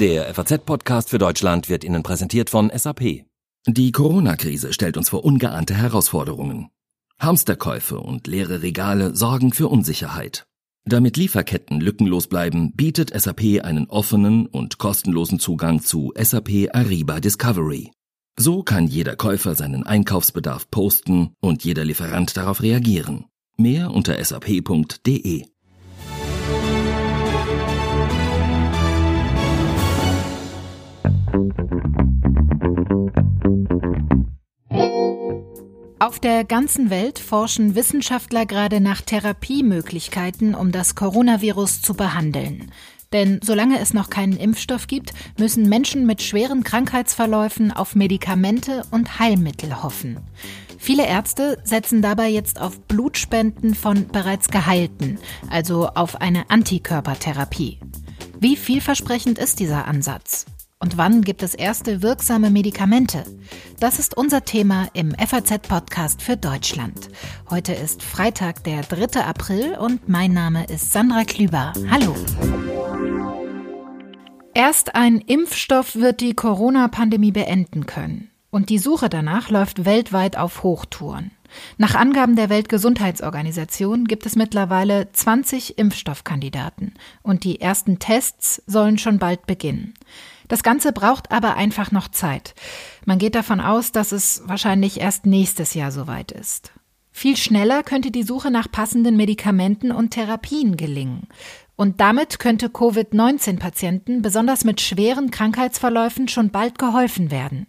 Der FAZ-Podcast für Deutschland wird Ihnen präsentiert von SAP. Die Corona-Krise stellt uns vor ungeahnte Herausforderungen. Hamsterkäufe und leere Regale sorgen für Unsicherheit. Damit Lieferketten lückenlos bleiben, bietet SAP einen offenen und kostenlosen Zugang zu SAP Ariba Discovery. So kann jeder Käufer seinen Einkaufsbedarf posten und jeder Lieferant darauf reagieren. Mehr unter sap.de. Auf der ganzen Welt forschen Wissenschaftler gerade nach Therapiemöglichkeiten, um das Coronavirus zu behandeln. Denn solange es noch keinen Impfstoff gibt, müssen Menschen mit schweren Krankheitsverläufen auf Medikamente und Heilmittel hoffen. Viele Ärzte setzen dabei jetzt auf Blutspenden von bereits Geheilten, also auf eine Antikörpertherapie. Wie vielversprechend ist dieser Ansatz? Und wann gibt es erste wirksame Medikamente? Das ist unser Thema im FAZ-Podcast für Deutschland. Heute ist Freitag, der 3. April und mein Name ist Sandra Klüber. Hallo. Erst ein Impfstoff wird die Corona-Pandemie beenden können. Und die Suche danach läuft weltweit auf Hochtouren. Nach Angaben der Weltgesundheitsorganisation gibt es mittlerweile 20 Impfstoffkandidaten und die ersten Tests sollen schon bald beginnen. Das Ganze braucht aber einfach noch Zeit. Man geht davon aus, dass es wahrscheinlich erst nächstes Jahr soweit ist. Viel schneller könnte die Suche nach passenden Medikamenten und Therapien gelingen. Und damit könnte Covid-19-Patienten, besonders mit schweren Krankheitsverläufen, schon bald geholfen werden.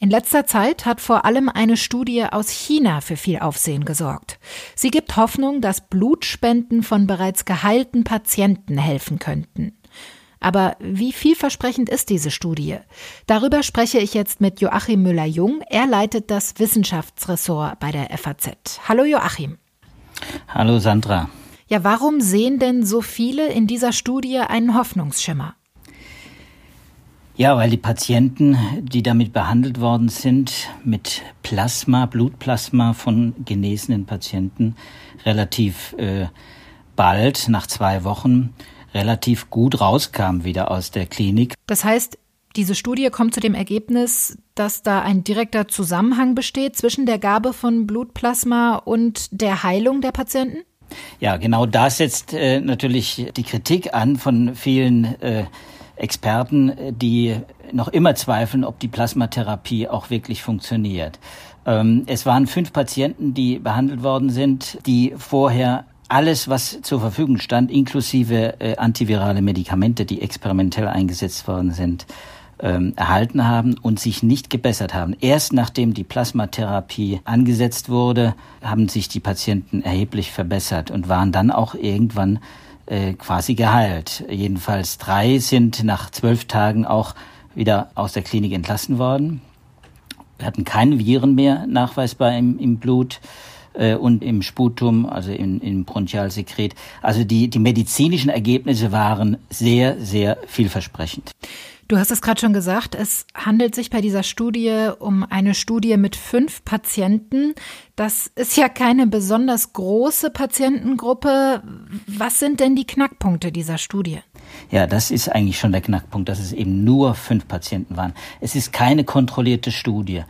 In letzter Zeit hat vor allem eine Studie aus China für viel Aufsehen gesorgt. Sie gibt Hoffnung, dass Blutspenden von bereits geheilten Patienten helfen könnten. Aber wie vielversprechend ist diese Studie? Darüber spreche ich jetzt mit Joachim Müller-Jung. Er leitet das Wissenschaftsressort bei der FAZ. Hallo Joachim. Hallo Sandra. Ja, warum sehen denn so viele in dieser Studie einen Hoffnungsschimmer? Ja, weil die Patienten, die damit behandelt worden sind, mit Plasma, Blutplasma von genesenen Patienten relativ äh, bald, nach zwei Wochen, relativ gut rauskam wieder aus der Klinik. Das heißt, diese Studie kommt zu dem Ergebnis, dass da ein direkter Zusammenhang besteht zwischen der Gabe von Blutplasma und der Heilung der Patienten? Ja, genau da setzt äh, natürlich die Kritik an von vielen äh, Experten, die noch immer zweifeln, ob die Plasmatherapie auch wirklich funktioniert. Ähm, es waren fünf Patienten, die behandelt worden sind, die vorher alles, was zur Verfügung stand, inklusive äh, antivirale Medikamente, die experimentell eingesetzt worden sind, ähm, erhalten haben und sich nicht gebessert haben. Erst nachdem die Plasmatherapie angesetzt wurde, haben sich die Patienten erheblich verbessert und waren dann auch irgendwann äh, quasi geheilt. Jedenfalls drei sind nach zwölf Tagen auch wieder aus der Klinik entlassen worden. Wir hatten keine Viren mehr nachweisbar im, im Blut äh, und im Sputum, also im, im Bronchialsekret. Also die, die medizinischen Ergebnisse waren sehr, sehr vielversprechend. Du hast es gerade schon gesagt, es handelt sich bei dieser Studie um eine Studie mit fünf Patienten. Das ist ja keine besonders große Patientengruppe. Was sind denn die Knackpunkte dieser Studie? Ja, das ist eigentlich schon der Knackpunkt, dass es eben nur fünf Patienten waren. Es ist keine kontrollierte Studie.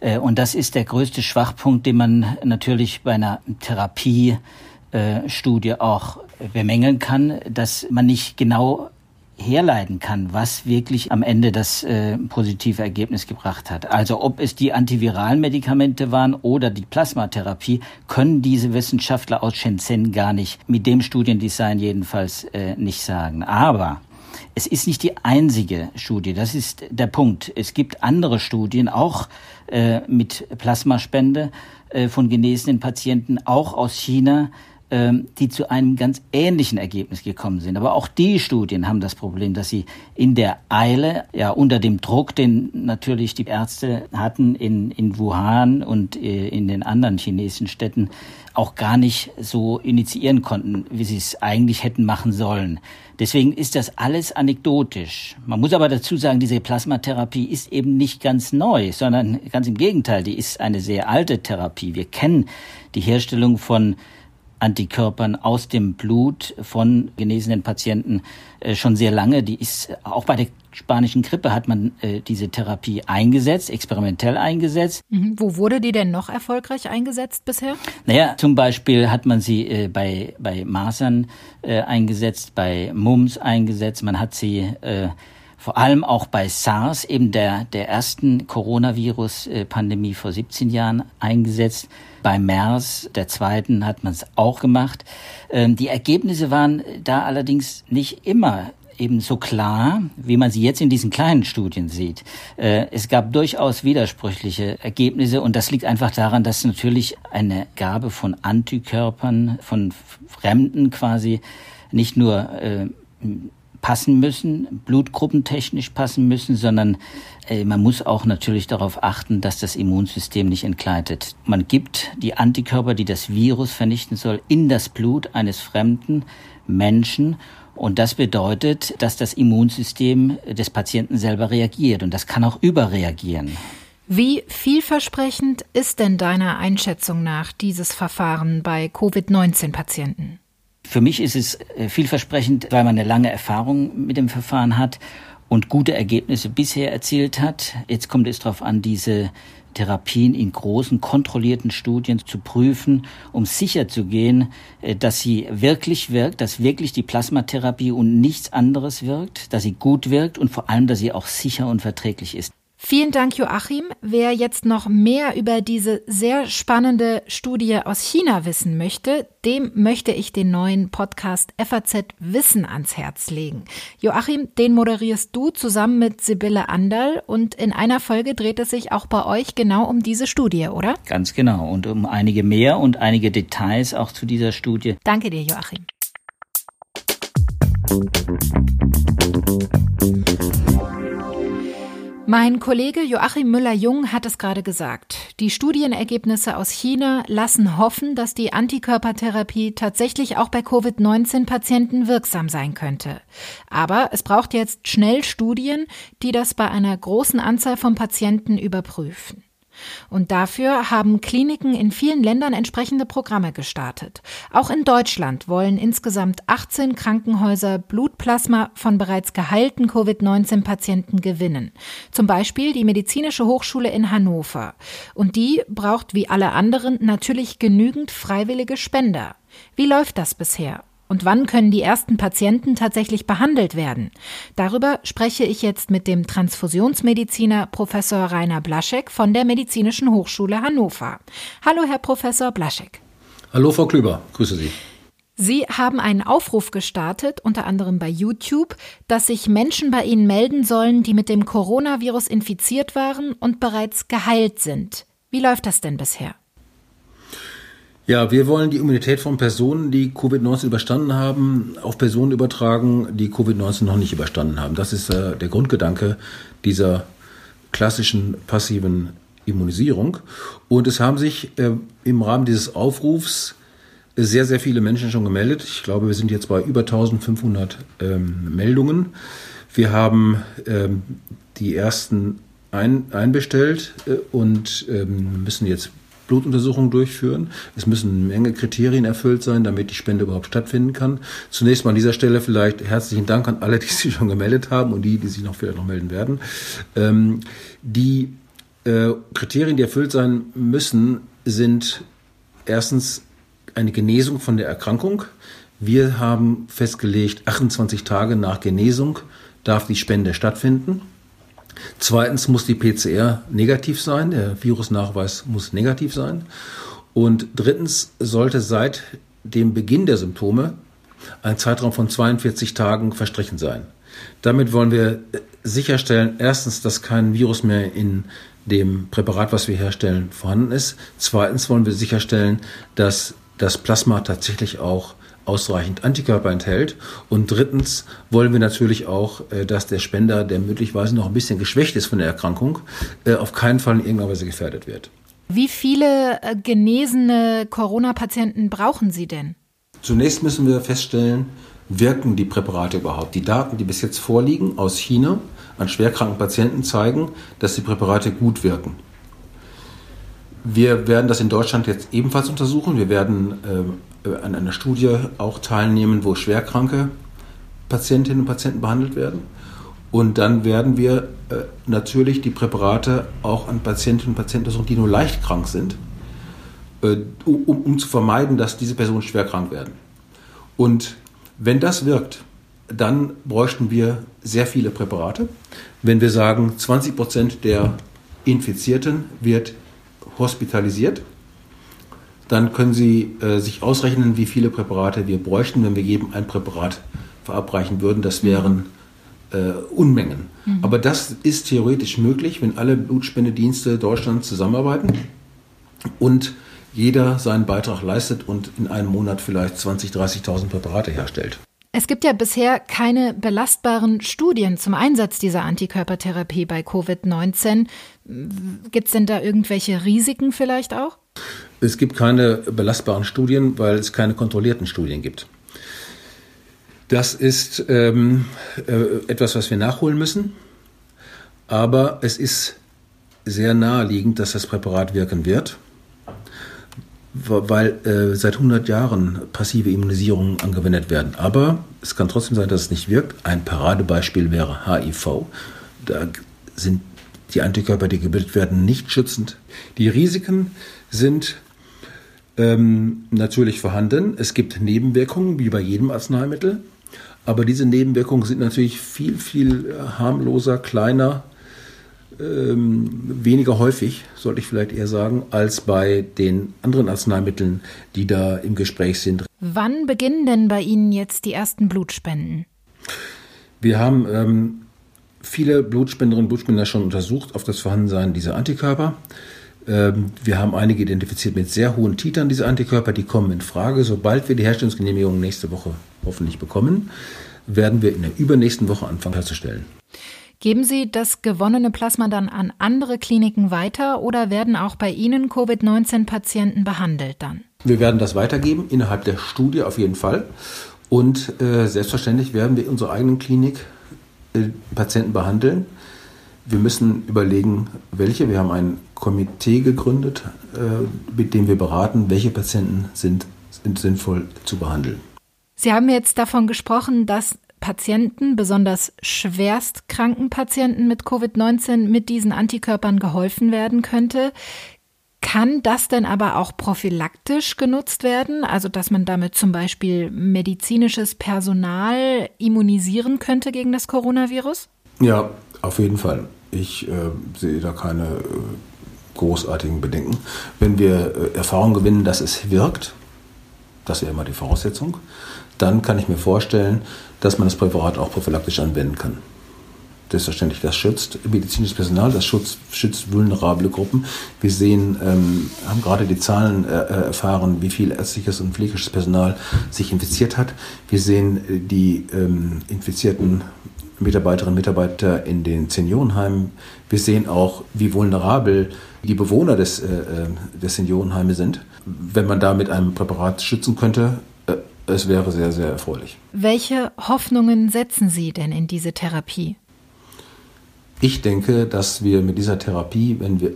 Äh, und das ist der größte Schwachpunkt, den man natürlich bei einer Therapiestudie auch bemängeln kann, dass man nicht genau herleiten kann, was wirklich am Ende das äh, positive Ergebnis gebracht hat. Also ob es die antiviralen Medikamente waren oder die Plasmatherapie, können diese Wissenschaftler aus Shenzhen gar nicht, mit dem Studiendesign jedenfalls äh, nicht sagen. Aber es ist nicht die einzige Studie, das ist der Punkt. Es gibt andere Studien, auch äh, mit Plasmaspende äh, von genesenen Patienten, auch aus China, die zu einem ganz ähnlichen Ergebnis gekommen sind. Aber auch die Studien haben das Problem, dass sie in der Eile, ja unter dem Druck, den natürlich die Ärzte hatten in, in Wuhan und äh, in den anderen chinesischen Städten, auch gar nicht so initiieren konnten, wie sie es eigentlich hätten machen sollen. Deswegen ist das alles anekdotisch. Man muss aber dazu sagen, diese Plasmatherapie ist eben nicht ganz neu, sondern ganz im Gegenteil, die ist eine sehr alte Therapie. Wir kennen die Herstellung von Antikörpern aus dem Blut von genesenen Patienten äh, schon sehr lange. Die ist auch bei der spanischen Grippe hat man äh, diese Therapie eingesetzt, experimentell eingesetzt. Mhm. Wo wurde die denn noch erfolgreich eingesetzt bisher? Naja, zum Beispiel hat man sie äh, bei, bei Masern eingesetzt, bei Mumps eingesetzt, man hat sie vor allem auch bei SARS, eben der, der ersten Coronavirus-Pandemie vor 17 Jahren eingesetzt. Bei MERS, der zweiten, hat man es auch gemacht. Ähm, die Ergebnisse waren da allerdings nicht immer eben so klar, wie man sie jetzt in diesen kleinen Studien sieht. Äh, es gab durchaus widersprüchliche Ergebnisse und das liegt einfach daran, dass natürlich eine Gabe von Antikörpern, von Fremden quasi nicht nur äh, passen müssen, blutgruppentechnisch passen müssen, sondern äh, man muss auch natürlich darauf achten, dass das Immunsystem nicht entgleitet. Man gibt die Antikörper, die das Virus vernichten soll, in das Blut eines fremden Menschen und das bedeutet, dass das Immunsystem des Patienten selber reagiert und das kann auch überreagieren. Wie vielversprechend ist denn deiner Einschätzung nach dieses Verfahren bei Covid-19-Patienten? Für mich ist es äh, vielversprechend, weil man eine lange Erfahrung mit dem Verfahren hat und gute Ergebnisse bisher erzielt hat. Jetzt kommt es darauf an, diese Therapien in großen, kontrollierten Studien zu prüfen, um sicher zu gehen, äh, dass sie wirklich wirkt, dass wirklich die Plasmatherapie und nichts anderes wirkt, dass sie gut wirkt und vor allem, dass sie auch sicher und verträglich ist. Vielen Dank, Joachim. Wer jetzt noch mehr über diese sehr spannende Studie aus China wissen möchte, dem möchte ich den neuen Podcast FAZ Wissen ans Herz legen. Joachim, den moderierst du zusammen mit Sibylle Anderl und in einer Folge dreht es sich auch bei euch genau um diese Studie, oder? Ganz genau und um einige mehr und einige Details auch zu dieser Studie. Danke dir, Joachim. Mein Kollege Joachim Müller-Jung hat es gerade gesagt. Die Studienergebnisse aus China lassen hoffen, dass die Antikörpertherapie tatsächlich auch bei Covid-19-Patienten wirksam sein könnte. Aber es braucht jetzt schnell Studien, die das bei einer großen Anzahl von Patienten überprüfen. Und dafür haben Kliniken in vielen Ländern entsprechende Programme gestartet. Auch in Deutschland wollen insgesamt 18 Krankenhäuser Blutplasma von bereits geheilten Covid-19-Patienten gewinnen. Zum Beispiel die Medizinische Hochschule in Hannover. Und die braucht wie alle anderen natürlich genügend freiwillige Spender. Wie läuft das bisher? Und wann können die ersten Patienten tatsächlich behandelt werden? Darüber spreche ich jetzt mit dem Transfusionsmediziner Professor Rainer Blaschek von der Medizinischen Hochschule Hannover. Hallo, Herr Professor Blaschek. Hallo, Frau Klüber. Grüße Sie. Sie haben einen Aufruf gestartet, unter anderem bei YouTube, dass sich Menschen bei Ihnen melden sollen, die mit dem Coronavirus infiziert waren und bereits geheilt sind. Wie läuft das denn bisher? Ja, wir wollen die Immunität von Personen, die Covid-19 überstanden haben, auf Personen übertragen, die Covid-19 noch nicht überstanden haben. Das ist äh, der Grundgedanke dieser klassischen passiven Immunisierung. Und es haben sich äh, im Rahmen dieses Aufrufs sehr, sehr viele Menschen schon gemeldet. Ich glaube, wir sind jetzt bei über 1500 ähm, Meldungen. Wir haben ähm, die ersten ein, einbestellt äh, und ähm, müssen jetzt Blutuntersuchungen durchführen. Es müssen eine Menge Kriterien erfüllt sein, damit die Spende überhaupt stattfinden kann. Zunächst mal an dieser Stelle vielleicht herzlichen Dank an alle, die sich schon gemeldet haben und die, die sich noch vielleicht noch melden werden. Ähm, die äh, Kriterien, die erfüllt sein müssen, sind erstens eine Genesung von der Erkrankung. Wir haben festgelegt, 28 Tage nach Genesung darf die Spende stattfinden. Zweitens muss die PCR negativ sein, der Virusnachweis muss negativ sein. Und drittens sollte seit dem Beginn der Symptome ein Zeitraum von 42 Tagen verstrichen sein. Damit wollen wir sicherstellen, erstens, dass kein Virus mehr in dem Präparat, was wir herstellen, vorhanden ist. Zweitens wollen wir sicherstellen, dass das Plasma tatsächlich auch ausreichend Antikörper enthält. Und drittens wollen wir natürlich auch, äh, dass der Spender, der möglicherweise noch ein bisschen geschwächt ist von der Erkrankung, äh, auf keinen Fall in irgendeiner Weise gefährdet wird. Wie viele äh, genesene Corona-Patienten brauchen Sie denn? Zunächst müssen wir feststellen, wirken die Präparate überhaupt? Die Daten, die bis jetzt vorliegen aus China an schwerkranken Patienten zeigen, dass die Präparate gut wirken. Wir werden das in Deutschland jetzt ebenfalls untersuchen. Wir werden äh, an einer Studie auch teilnehmen, wo schwerkranke Patientinnen und Patienten behandelt werden. Und dann werden wir äh, natürlich die Präparate auch an Patientinnen und Patienten untersuchen, die nur leicht krank sind, äh, um, um zu vermeiden, dass diese Personen schwer krank werden. Und wenn das wirkt, dann bräuchten wir sehr viele Präparate. Wenn wir sagen, 20 Prozent der Infizierten wird hospitalisiert, dann können Sie äh, sich ausrechnen, wie viele Präparate wir bräuchten, wenn wir jedem ein Präparat verabreichen würden. Das wären äh, Unmengen. Mhm. Aber das ist theoretisch möglich, wenn alle Blutspendedienste Deutschlands zusammenarbeiten und jeder seinen Beitrag leistet und in einem Monat vielleicht 20.000, 30.000 Präparate herstellt. Es gibt ja bisher keine belastbaren Studien zum Einsatz dieser Antikörpertherapie bei Covid-19. Gibt es denn da irgendwelche Risiken vielleicht auch? Es gibt keine belastbaren Studien, weil es keine kontrollierten Studien gibt. Das ist ähm, äh, etwas, was wir nachholen müssen. Aber es ist sehr naheliegend, dass das Präparat wirken wird weil äh, seit 100 Jahren passive Immunisierungen angewendet werden. Aber es kann trotzdem sein, dass es nicht wirkt. Ein Paradebeispiel wäre HIV. Da sind die Antikörper, die gebildet werden, nicht schützend. Die Risiken sind ähm, natürlich vorhanden. Es gibt Nebenwirkungen, wie bei jedem Arzneimittel. Aber diese Nebenwirkungen sind natürlich viel, viel harmloser, kleiner ähm, weniger häufig, sollte ich vielleicht eher sagen, als bei den anderen Arzneimitteln, die da im Gespräch sind. Wann beginnen denn bei Ihnen jetzt die ersten Blutspenden? Wir haben ähm, viele Blutspenderinnen und Blutspender schon untersucht auf das Vorhandensein dieser Antikörper. Ähm, wir haben einige identifiziert mit sehr hohen Titern dieser Antikörper, die kommen in Frage. Sobald wir die Herstellungsgenehmigung nächste Woche hoffentlich bekommen, werden wir in der übernächsten Woche anfangen herzustellen. Geben Sie das gewonnene Plasma dann an andere Kliniken weiter oder werden auch bei Ihnen Covid-19-Patienten behandelt dann? Wir werden das weitergeben, innerhalb der Studie auf jeden Fall. Und äh, selbstverständlich werden wir in unserer eigenen Klinik äh, Patienten behandeln. Wir müssen überlegen, welche. Wir haben ein Komitee gegründet, äh, mit dem wir beraten, welche Patienten sind, sind sinnvoll zu behandeln. Sie haben jetzt davon gesprochen, dass Patienten, besonders schwerstkranken Patienten mit Covid-19 mit diesen Antikörpern geholfen werden könnte. Kann das denn aber auch prophylaktisch genutzt werden? Also, dass man damit zum Beispiel medizinisches Personal immunisieren könnte gegen das Coronavirus? Ja, auf jeden Fall. Ich äh, sehe da keine äh, großartigen Bedenken. Wenn wir äh, Erfahrung gewinnen, dass es wirkt, das wäre immer die Voraussetzung, dann kann ich mir vorstellen, dass man das Präparat auch prophylaktisch anwenden kann. Selbstverständlich, das schützt medizinisches Personal, das schützt, schützt vulnerable Gruppen. Wir sehen, ähm, haben gerade die Zahlen äh, äh, erfahren, wie viel ärztliches und pflegerisches Personal sich infiziert hat. Wir sehen äh, die ähm, infizierten Mitarbeiterinnen und Mitarbeiter in den Seniorenheimen. Wir sehen auch, wie vulnerabel die Bewohner des, äh, äh des Seniorenheimes sind. Wenn man da mit einem Präparat schützen könnte, es wäre sehr, sehr erfreulich. Welche Hoffnungen setzen Sie denn in diese Therapie? Ich denke, dass wir mit dieser Therapie, wenn wir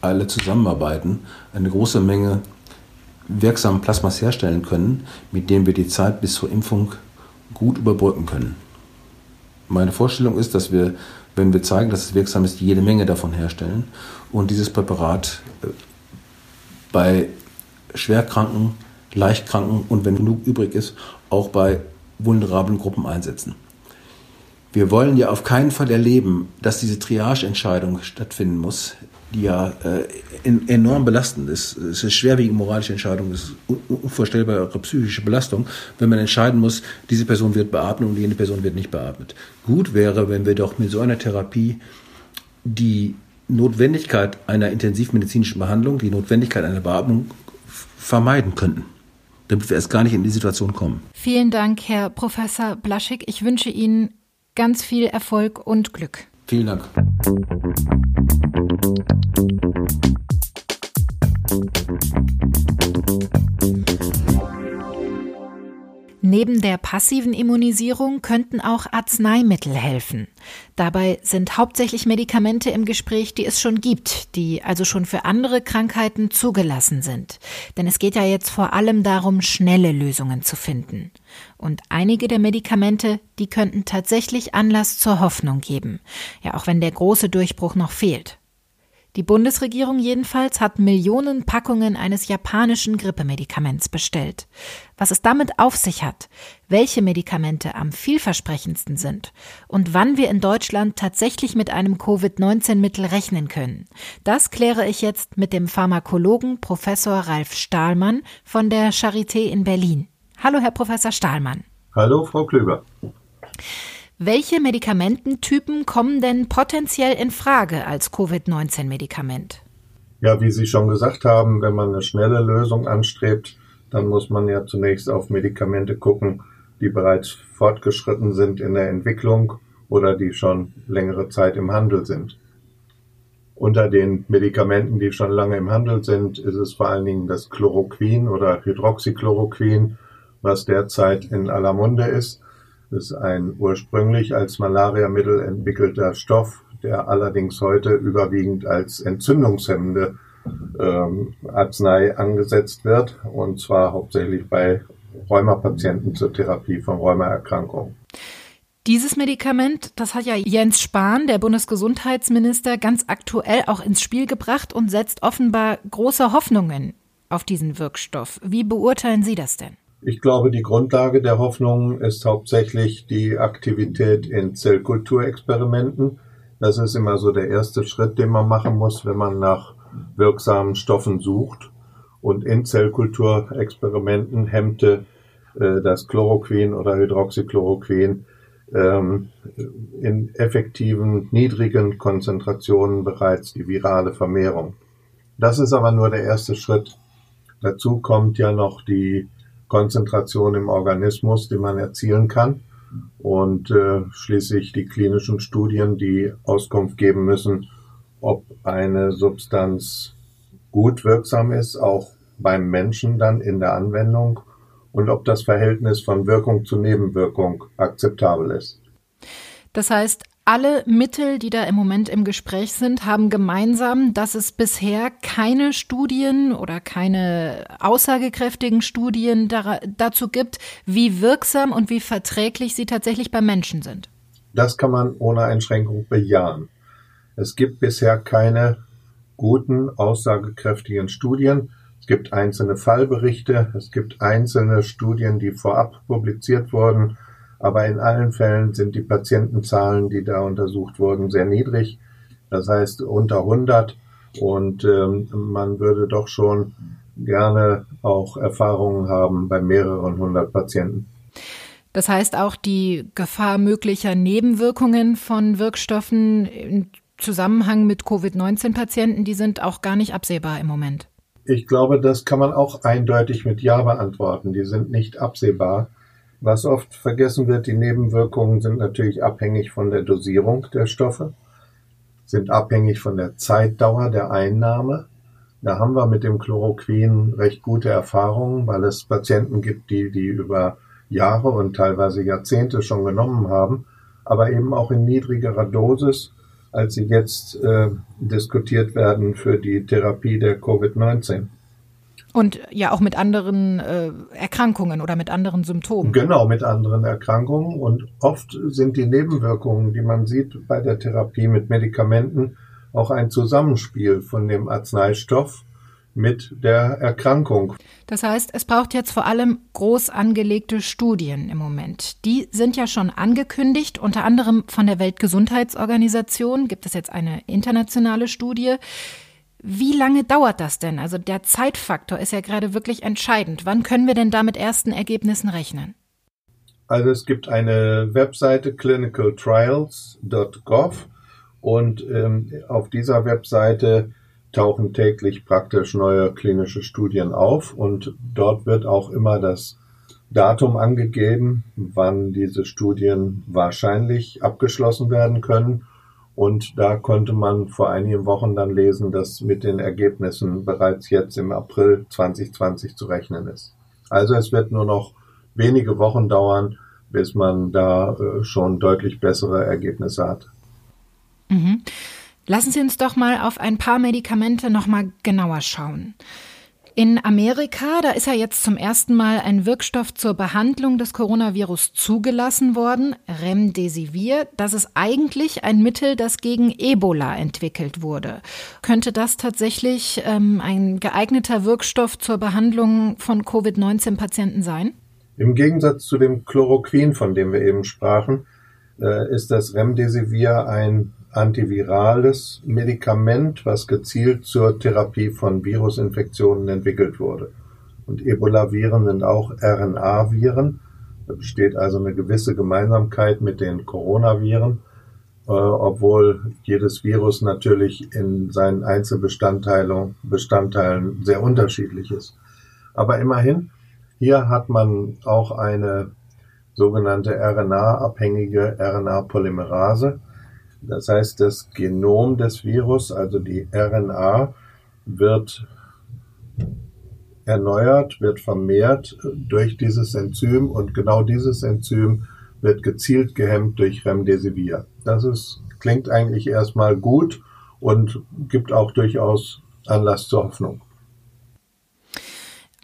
alle zusammenarbeiten, eine große Menge wirksamen Plasmas herstellen können, mit dem wir die Zeit bis zur Impfung gut überbrücken können. Meine Vorstellung ist, dass wir, wenn wir zeigen, dass es wirksam ist, jede Menge davon herstellen und dieses Präparat äh, bei schwerkranken Leichtkranken und wenn genug übrig ist, auch bei vulnerablen Gruppen einsetzen. Wir wollen ja auf keinen Fall erleben, dass diese Triage-Entscheidung stattfinden muss, die ja äh, enorm belastend ist. Es ist eine schwerwiegende moralische Entscheidung, es ist unvorstellbare psychische Belastung, wenn man entscheiden muss, diese Person wird beatmet und jene Person wird nicht beatmet. Gut wäre, wenn wir doch mit so einer Therapie die Notwendigkeit einer intensivmedizinischen Behandlung, die Notwendigkeit einer Beatmung vermeiden könnten damit wir erst gar nicht in die Situation kommen. Vielen Dank, Herr Professor Blaschik. Ich wünsche Ihnen ganz viel Erfolg und Glück. Vielen Dank. Neben der passiven Immunisierung könnten auch Arzneimittel helfen. Dabei sind hauptsächlich Medikamente im Gespräch, die es schon gibt, die also schon für andere Krankheiten zugelassen sind. Denn es geht ja jetzt vor allem darum, schnelle Lösungen zu finden. Und einige der Medikamente, die könnten tatsächlich Anlass zur Hoffnung geben. Ja, auch wenn der große Durchbruch noch fehlt. Die Bundesregierung jedenfalls hat Millionen Packungen eines japanischen Grippemedikaments bestellt. Was es damit auf sich hat, welche Medikamente am vielversprechendsten sind und wann wir in Deutschland tatsächlich mit einem Covid-19-Mittel rechnen können, das kläre ich jetzt mit dem Pharmakologen Professor Ralf Stahlmann von der Charité in Berlin. Hallo, Herr Professor Stahlmann. Hallo, Frau Klüber. Welche Medikamententypen kommen denn potenziell in Frage als Covid-19-Medikament? Ja, wie Sie schon gesagt haben, wenn man eine schnelle Lösung anstrebt, dann muss man ja zunächst auf Medikamente gucken, die bereits fortgeschritten sind in der Entwicklung oder die schon längere Zeit im Handel sind. Unter den Medikamenten, die schon lange im Handel sind, ist es vor allen Dingen das Chloroquin oder Hydroxychloroquin, was derzeit in aller Munde ist ist ein ursprünglich als Malariamittel entwickelter Stoff, der allerdings heute überwiegend als entzündungshemmende ähm, Arznei angesetzt wird, und zwar hauptsächlich bei Rheumapatienten zur Therapie von Rheumaerkrankungen. Dieses Medikament, das hat ja Jens Spahn, der Bundesgesundheitsminister, ganz aktuell auch ins Spiel gebracht und setzt offenbar große Hoffnungen auf diesen Wirkstoff. Wie beurteilen Sie das denn? Ich glaube, die Grundlage der Hoffnung ist hauptsächlich die Aktivität in Zellkulturexperimenten. Das ist immer so der erste Schritt, den man machen muss, wenn man nach wirksamen Stoffen sucht. Und in Zellkulturexperimenten hemmte äh, das Chloroquin oder Hydroxychloroquin ähm, in effektiven niedrigen Konzentrationen bereits die virale Vermehrung. Das ist aber nur der erste Schritt. Dazu kommt ja noch die Konzentration im Organismus, die man erzielen kann. Und äh, schließlich die klinischen Studien, die Auskunft geben müssen, ob eine Substanz gut wirksam ist, auch beim Menschen dann in der Anwendung und ob das Verhältnis von Wirkung zu Nebenwirkung akzeptabel ist. Das heißt, alle Mittel, die da im Moment im Gespräch sind, haben gemeinsam, dass es bisher keine Studien oder keine aussagekräftigen Studien dazu gibt, wie wirksam und wie verträglich sie tatsächlich bei Menschen sind. Das kann man ohne Einschränkung bejahen. Es gibt bisher keine guten, aussagekräftigen Studien. Es gibt einzelne Fallberichte, es gibt einzelne Studien, die vorab publiziert wurden, aber in allen Fällen sind die Patientenzahlen, die da untersucht wurden, sehr niedrig. Das heißt unter 100 und ähm, man würde doch schon gerne auch Erfahrungen haben bei mehreren hundert Patienten. Das heißt auch die Gefahr möglicher Nebenwirkungen von Wirkstoffen im Zusammenhang mit Covid-19-Patienten, die sind auch gar nicht absehbar im Moment. Ich glaube, das kann man auch eindeutig mit Ja beantworten. Die sind nicht absehbar. Was oft vergessen wird, die Nebenwirkungen sind natürlich abhängig von der Dosierung der Stoffe, sind abhängig von der Zeitdauer der Einnahme. Da haben wir mit dem Chloroquin recht gute Erfahrungen, weil es Patienten gibt, die die über Jahre und teilweise Jahrzehnte schon genommen haben, aber eben auch in niedrigerer Dosis, als sie jetzt äh, diskutiert werden für die Therapie der Covid-19. Und ja auch mit anderen äh, Erkrankungen oder mit anderen Symptomen. Genau, mit anderen Erkrankungen. Und oft sind die Nebenwirkungen, die man sieht bei der Therapie mit Medikamenten, auch ein Zusammenspiel von dem Arzneistoff mit der Erkrankung. Das heißt, es braucht jetzt vor allem groß angelegte Studien im Moment. Die sind ja schon angekündigt, unter anderem von der Weltgesundheitsorganisation gibt es jetzt eine internationale Studie. Wie lange dauert das denn? Also der Zeitfaktor ist ja gerade wirklich entscheidend. Wann können wir denn da mit ersten Ergebnissen rechnen? Also es gibt eine Webseite clinicaltrials.gov und ähm, auf dieser Webseite tauchen täglich praktisch neue klinische Studien auf und dort wird auch immer das Datum angegeben, wann diese Studien wahrscheinlich abgeschlossen werden können und da konnte man vor einigen Wochen dann lesen, dass mit den Ergebnissen bereits jetzt im April 2020 zu rechnen ist. Also es wird nur noch wenige Wochen dauern, bis man da äh, schon deutlich bessere Ergebnisse hat. Mhm. Lassen Sie uns doch mal auf ein paar Medikamente noch mal genauer schauen. In Amerika, da ist ja jetzt zum ersten Mal ein Wirkstoff zur Behandlung des Coronavirus zugelassen worden, Remdesivir. Das ist eigentlich ein Mittel, das gegen Ebola entwickelt wurde. Könnte das tatsächlich ähm, ein geeigneter Wirkstoff zur Behandlung von Covid-19-Patienten sein? Im Gegensatz zu dem Chloroquin, von dem wir eben sprachen, äh, ist das Remdesivir ein antivirales Medikament, was gezielt zur Therapie von Virusinfektionen entwickelt wurde. Und Ebola-Viren sind auch RNA-Viren. Da besteht also eine gewisse Gemeinsamkeit mit den Coronaviren, äh, obwohl jedes Virus natürlich in seinen Einzelbestandteilen Bestandteilen sehr unterschiedlich ist. Aber immerhin, hier hat man auch eine sogenannte RNA-abhängige RNA-Polymerase, das heißt, das Genom des Virus, also die RNA, wird erneuert, wird vermehrt durch dieses Enzym und genau dieses Enzym wird gezielt gehemmt durch Remdesivir. Das ist, klingt eigentlich erstmal gut und gibt auch durchaus Anlass zur Hoffnung.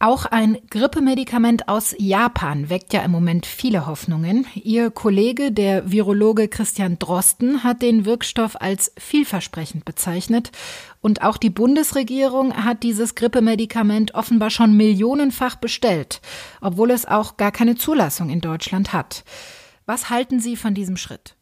Auch ein Grippemedikament aus Japan weckt ja im Moment viele Hoffnungen. Ihr Kollege, der Virologe Christian Drosten, hat den Wirkstoff als vielversprechend bezeichnet. Und auch die Bundesregierung hat dieses Grippemedikament offenbar schon millionenfach bestellt, obwohl es auch gar keine Zulassung in Deutschland hat. Was halten Sie von diesem Schritt?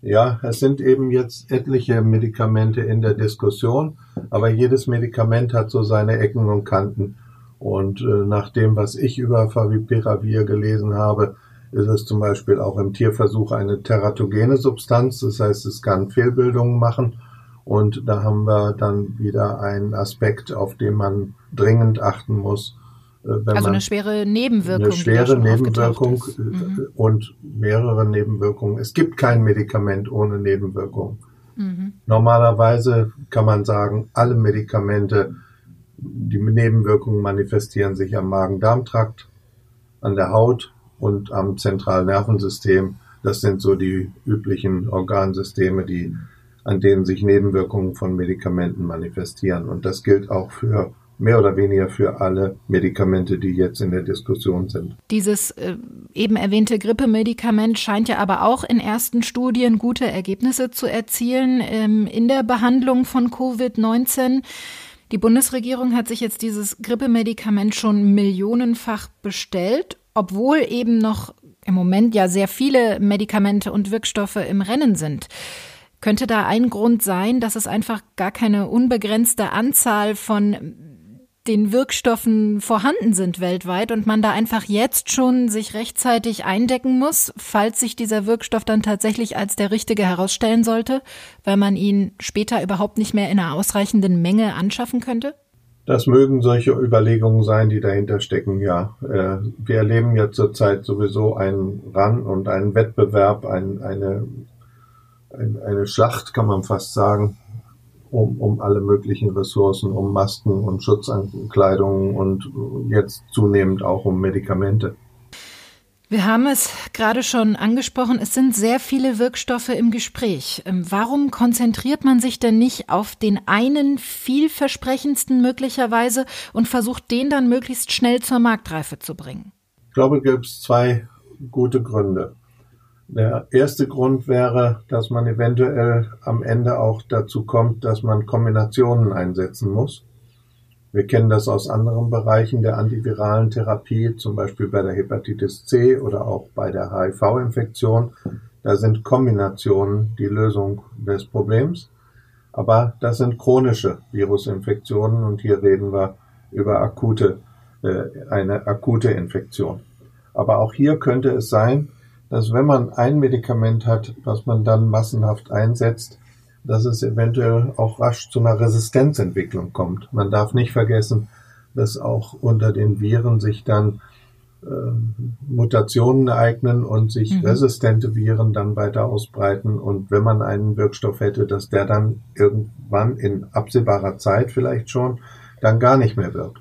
Ja, es sind eben jetzt etliche Medikamente in der Diskussion, aber jedes Medikament hat so seine Ecken und Kanten. Und äh, nach dem, was ich über Favipiravir gelesen habe, ist es zum Beispiel auch im Tierversuch eine teratogene Substanz. Das heißt, es kann Fehlbildungen machen. Und da haben wir dann wieder einen Aspekt, auf den man dringend achten muss. Äh, also eine schwere Nebenwirkung. Eine schwere Nebenwirkung äh, mhm. und mehrere Nebenwirkungen. Es gibt kein Medikament ohne Nebenwirkungen. Mhm. Normalerweise kann man sagen, alle Medikamente die Nebenwirkungen manifestieren sich am Magen-Darm-Trakt, an der Haut und am Zentralnervensystem. Das sind so die üblichen Organsysteme, die, an denen sich Nebenwirkungen von Medikamenten manifestieren. Und das gilt auch für mehr oder weniger für alle Medikamente, die jetzt in der Diskussion sind. Dieses äh, eben erwähnte Grippemedikament scheint ja aber auch in ersten Studien gute Ergebnisse zu erzielen ähm, in der Behandlung von Covid-19. Die Bundesregierung hat sich jetzt dieses Grippemedikament schon millionenfach bestellt, obwohl eben noch im Moment ja sehr viele Medikamente und Wirkstoffe im Rennen sind. Könnte da ein Grund sein, dass es einfach gar keine unbegrenzte Anzahl von den Wirkstoffen vorhanden sind weltweit und man da einfach jetzt schon sich rechtzeitig eindecken muss, falls sich dieser Wirkstoff dann tatsächlich als der richtige herausstellen sollte, weil man ihn später überhaupt nicht mehr in einer ausreichenden Menge anschaffen könnte? Das mögen solche Überlegungen sein, die dahinter stecken, ja. Äh, wir erleben ja zurzeit sowieso einen Ran und einen Wettbewerb, ein, eine, eine Schlacht, kann man fast sagen, um, um alle möglichen Ressourcen, um Masken und Schutzankleidungen und jetzt zunehmend auch um Medikamente. Wir haben es gerade schon angesprochen, es sind sehr viele Wirkstoffe im Gespräch. Ähm, warum konzentriert man sich denn nicht auf den einen vielversprechendsten möglicherweise und versucht den dann möglichst schnell zur Marktreife zu bringen? Ich glaube, es gibt zwei gute Gründe. Der erste Grund wäre, dass man eventuell am Ende auch dazu kommt, dass man Kombinationen einsetzen muss. Wir kennen das aus anderen Bereichen der antiviralen Therapie, zum Beispiel bei der Hepatitis C oder auch bei der HIV-Infektion. Da sind Kombinationen die Lösung des Problems. Aber das sind chronische Virusinfektionen und hier reden wir über akute, äh, eine akute Infektion. Aber auch hier könnte es sein, dass wenn man ein Medikament hat, was man dann massenhaft einsetzt, dass es eventuell auch rasch zu einer Resistenzentwicklung kommt. Man darf nicht vergessen, dass auch unter den Viren sich dann äh, Mutationen ereignen und sich mhm. resistente Viren dann weiter ausbreiten. Und wenn man einen Wirkstoff hätte, dass der dann irgendwann in absehbarer Zeit vielleicht schon dann gar nicht mehr wirkt.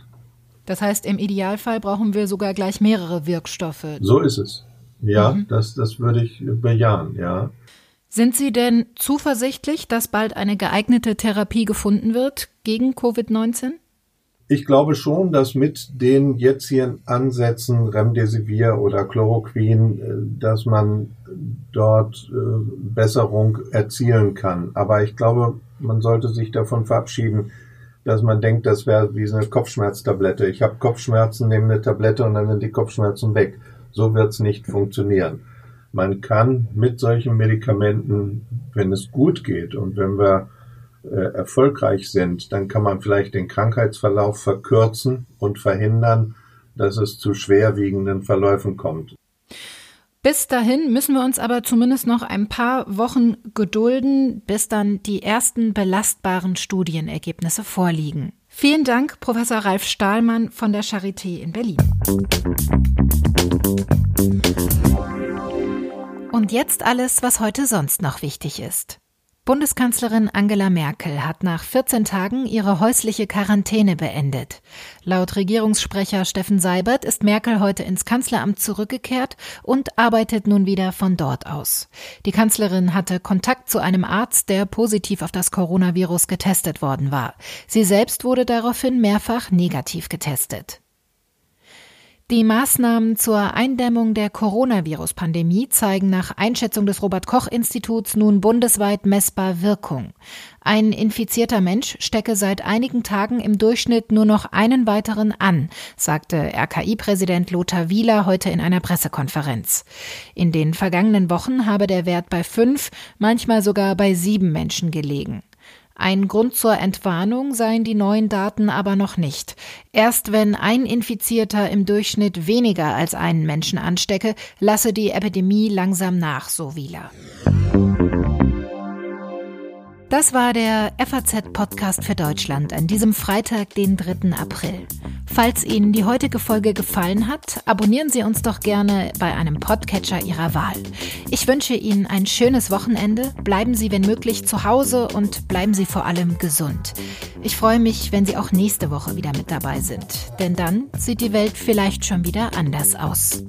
Das heißt, im Idealfall brauchen wir sogar gleich mehrere Wirkstoffe. So ist es. Ja, mhm. das, das würde ich bejahen, ja. Sind Sie denn zuversichtlich, dass bald eine geeignete Therapie gefunden wird gegen Covid-19? Ich glaube schon, dass mit den jetzigen Ansätzen Remdesivir oder Chloroquin, äh, dass man dort äh, Besserung erzielen kann. Aber ich glaube, man sollte sich davon verabschieden, dass man denkt, das wäre wie eine Kopfschmerztablette. Ich habe Kopfschmerzen, nehme eine Tablette und dann sind die Kopfschmerzen weg. So wird es nicht funktionieren. Man kann mit solchen Medikamenten, wenn es gut geht und wenn wir äh, erfolgreich sind, dann kann man vielleicht den Krankheitsverlauf verkürzen und verhindern, dass es zu schwerwiegenden Verläufen kommt. Bis dahin müssen wir uns aber zumindest noch ein paar Wochen gedulden, bis dann die ersten belastbaren Studienergebnisse vorliegen. Vielen Dank, Professor Ralf Stahlmann von der Charité in Berlin. Und jetzt alles, was heute sonst noch wichtig ist. Bundeskanzlerin Angela Merkel hat nach 14 Tagen ihre häusliche Quarantäne beendet. Laut Regierungssprecher Steffen Seibert ist Merkel heute ins Kanzleramt zurückgekehrt und arbeitet nun wieder von dort aus. Die Kanzlerin hatte Kontakt zu einem Arzt, der positiv auf das Coronavirus getestet worden war. Sie selbst wurde daraufhin mehrfach negativ getestet. Die Maßnahmen zur Eindämmung der Coronavirus-Pandemie zeigen nach Einschätzung des Robert Koch Instituts nun bundesweit messbar Wirkung. Ein infizierter Mensch stecke seit einigen Tagen im Durchschnitt nur noch einen weiteren an, sagte RKI-Präsident Lothar Wieler heute in einer Pressekonferenz. In den vergangenen Wochen habe der Wert bei fünf, manchmal sogar bei sieben Menschen gelegen. Ein Grund zur Entwarnung seien die neuen Daten aber noch nicht. Erst wenn ein Infizierter im Durchschnitt weniger als einen Menschen anstecke, lasse die Epidemie langsam nach, so Wieler. Das war der FAZ-Podcast für Deutschland an diesem Freitag, den 3. April. Falls Ihnen die heutige Folge gefallen hat, abonnieren Sie uns doch gerne bei einem Podcatcher Ihrer Wahl. Ich wünsche Ihnen ein schönes Wochenende, bleiben Sie wenn möglich zu Hause und bleiben Sie vor allem gesund. Ich freue mich, wenn Sie auch nächste Woche wieder mit dabei sind, denn dann sieht die Welt vielleicht schon wieder anders aus.